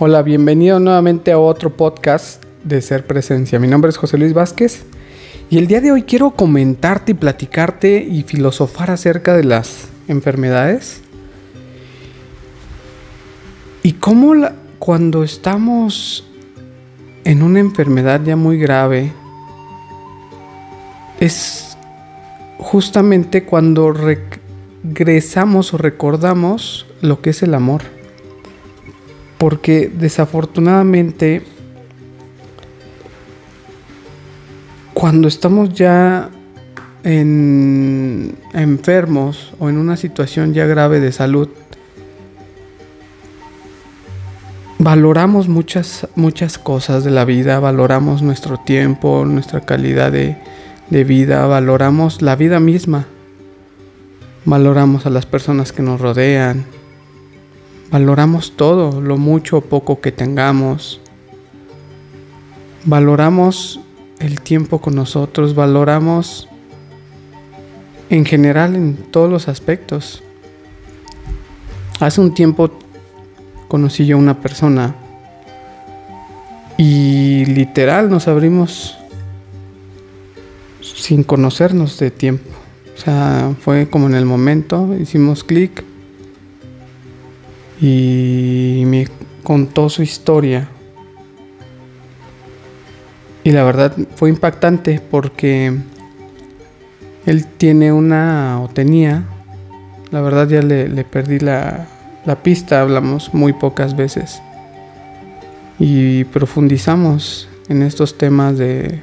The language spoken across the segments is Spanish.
Hola, bienvenido nuevamente a otro podcast de Ser Presencia. Mi nombre es José Luis Vázquez y el día de hoy quiero comentarte y platicarte y filosofar acerca de las enfermedades y cómo cuando estamos en una enfermedad ya muy grave es justamente cuando regresamos o recordamos lo que es el amor porque desafortunadamente cuando estamos ya en enfermos o en una situación ya grave de salud, valoramos muchas, muchas cosas de la vida, valoramos nuestro tiempo, nuestra calidad de, de vida, valoramos la vida misma, valoramos a las personas que nos rodean, Valoramos todo, lo mucho o poco que tengamos. Valoramos el tiempo con nosotros, valoramos en general en todos los aspectos. Hace un tiempo conocí yo a una persona y literal nos abrimos sin conocernos de tiempo. O sea, fue como en el momento, hicimos clic y me contó su historia. Y la verdad fue impactante porque él tiene una, o tenía, la verdad ya le, perdí la, la pista, hablamos muy pocas veces. Y profundizamos en estos temas de,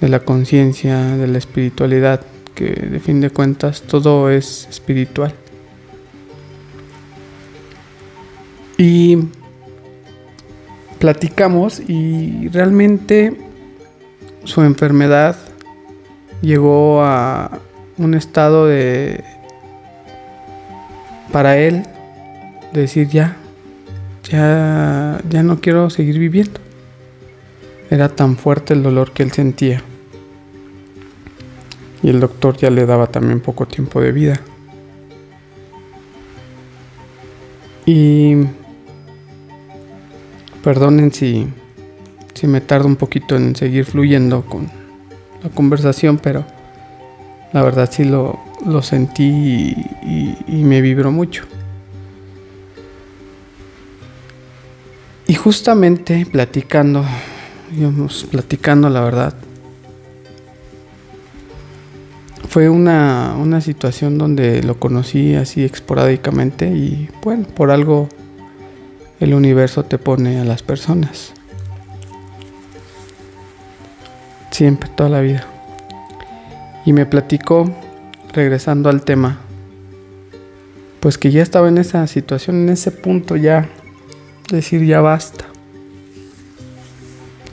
de la conciencia, de la espiritualidad, que de fin de cuentas todo es espiritual. Y platicamos y realmente su enfermedad llegó a un estado de para él decir ya ya ya no quiero seguir viviendo. Era tan fuerte el dolor que él sentía. Y el doctor ya le daba también poco tiempo de vida. Y Perdonen si, si me tardo un poquito en seguir fluyendo con la conversación, pero la verdad sí lo, lo sentí y, me vibró mucho. Y justamente platicando, íbamos platicando la verdad, fue una, una situación donde lo conocí así esporádicamente y bueno, por algo el universo te pone a las personas. Siempre, toda la vida. Y me platicó, regresando al tema, pues que ya estaba en esa situación, en ese punto ya, decir ya basta.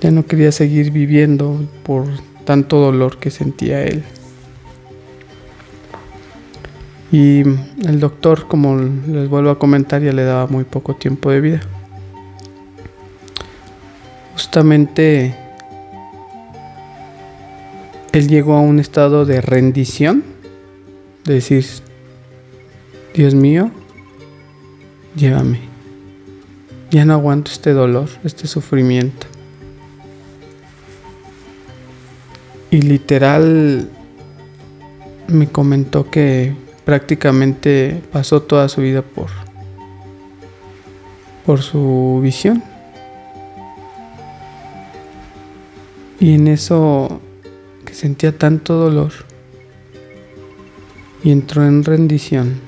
Ya no quería seguir viviendo por tanto dolor que sentía él. Y el doctor, como les vuelvo a comentar, ya le daba muy poco tiempo de vida. Justamente él llegó a un estado de rendición, de decir, Dios mío, llévame. Ya no aguanto este dolor, este sufrimiento. Y literal me comentó que prácticamente pasó toda su vida por, por su visión. Y en eso que sentía tanto dolor y entró en rendición.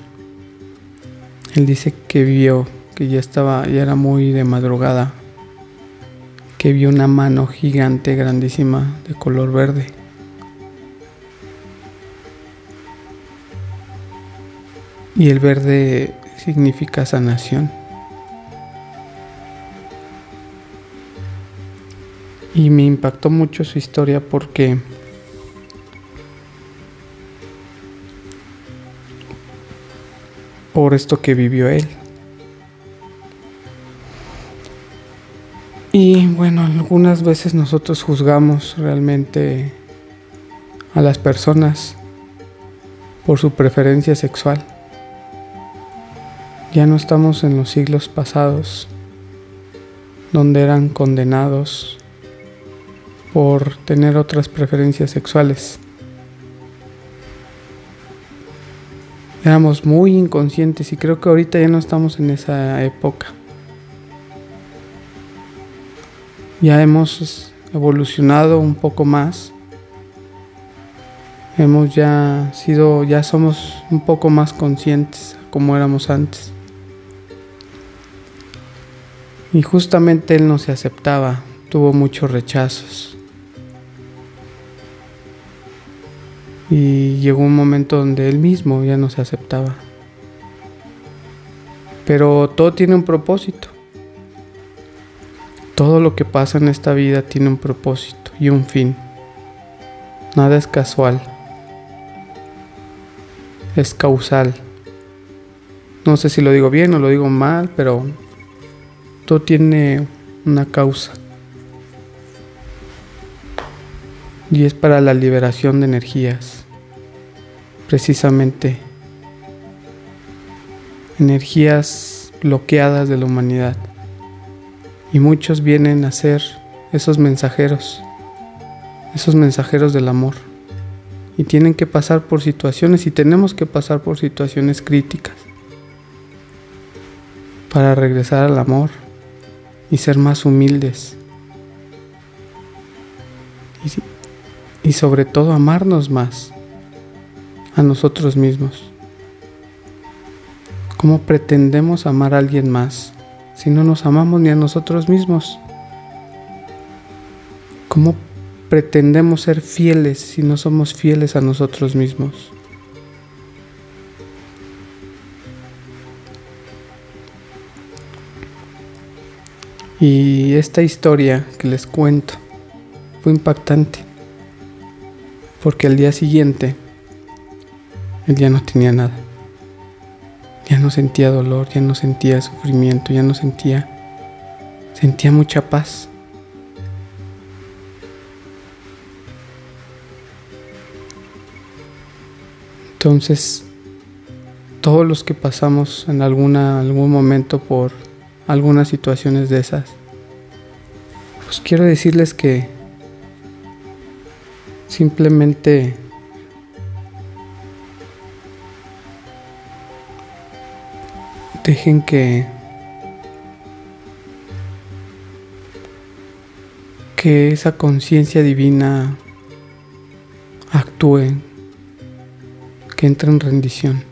Él dice que vio que ya estaba, ya era muy de madrugada, que vio una mano gigante, grandísima, de color verde y el verde significa sanación. Y me impactó mucho su historia porque por esto que vivió él. Y bueno, algunas veces nosotros juzgamos realmente a las personas por su preferencia sexual. Ya no estamos en los siglos pasados donde eran condenados por tener otras preferencias sexuales. Éramos muy inconscientes y creo que ahorita ya no estamos en esa época. Ya hemos evolucionado un poco más. Hemos ya sido, ya somos un poco más conscientes como éramos antes. Y justamente él no se aceptaba, tuvo muchos rechazos. Y llegó un momento donde él mismo ya no se aceptaba. Pero todo tiene un propósito. Todo lo que pasa en esta vida tiene un propósito y un fin. Nada es casual. Es causal. No sé si lo digo bien o lo digo mal, pero tiene una causa. Y es para la liberación de energías precisamente energías bloqueadas de la humanidad. Y muchos vienen a ser esos mensajeros, esos mensajeros del amor. Y tienen que pasar por situaciones y tenemos que pasar por situaciones críticas para regresar al amor y ser más humildes. Y, sobre todo amarnos más a nosotros mismos. ¿Cómo pretendemos amar a alguien más si no nos amamos ni a nosotros mismos? ¿Cómo pretendemos ser fieles si no somos fieles a nosotros mismos? Y esta historia que les cuento fue impactante, porque al día siguiente él ya no tenía nada. Ya no sentía dolor, ya no sentía sufrimiento, ya no sentía... Sentía mucha paz. Entonces, todos los que pasamos en alguna, algún momento por algunas situaciones de esas, pues quiero decirles que simplemente Dejen que que esa conciencia divina actúe, que entre en rendición.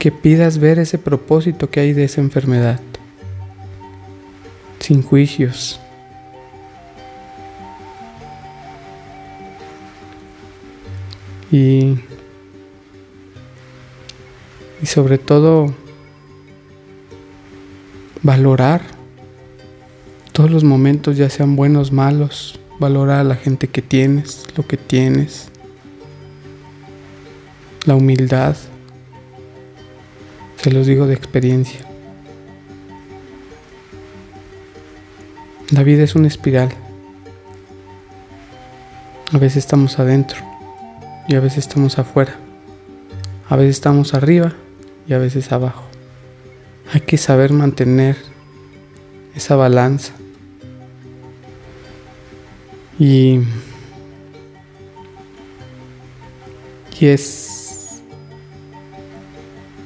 Que pidas ver ese propósito que hay de esa enfermedad, sin juicios. Y y sobre todo valorar todos los momentos, ya sean buenos, malos, valorar a la gente que tienes, lo que tienes, la humildad, se los digo de experiencia. La vida es una espiral. A veces estamos adentro y a veces estamos afuera. A veces estamos arriba y a veces abajo. Hay que saber mantener esa balanza. Y, y es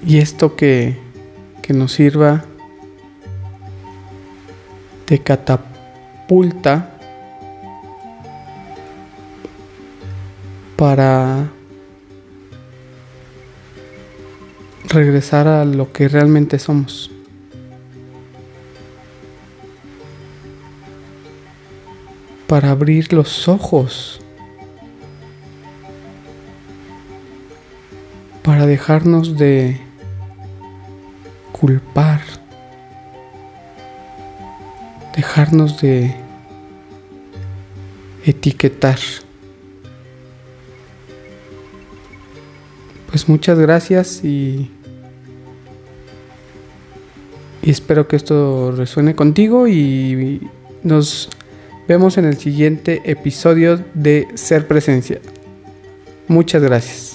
y esto que, que nos sirva de catapulta para regresar a lo que realmente somos. Para abrir los ojos. Para dejarnos de culpar. Dejarnos de etiquetar. Pues muchas gracias y y espero que esto resuene contigo y nos vemos en el siguiente episodio de Ser Presencia. Muchas gracias.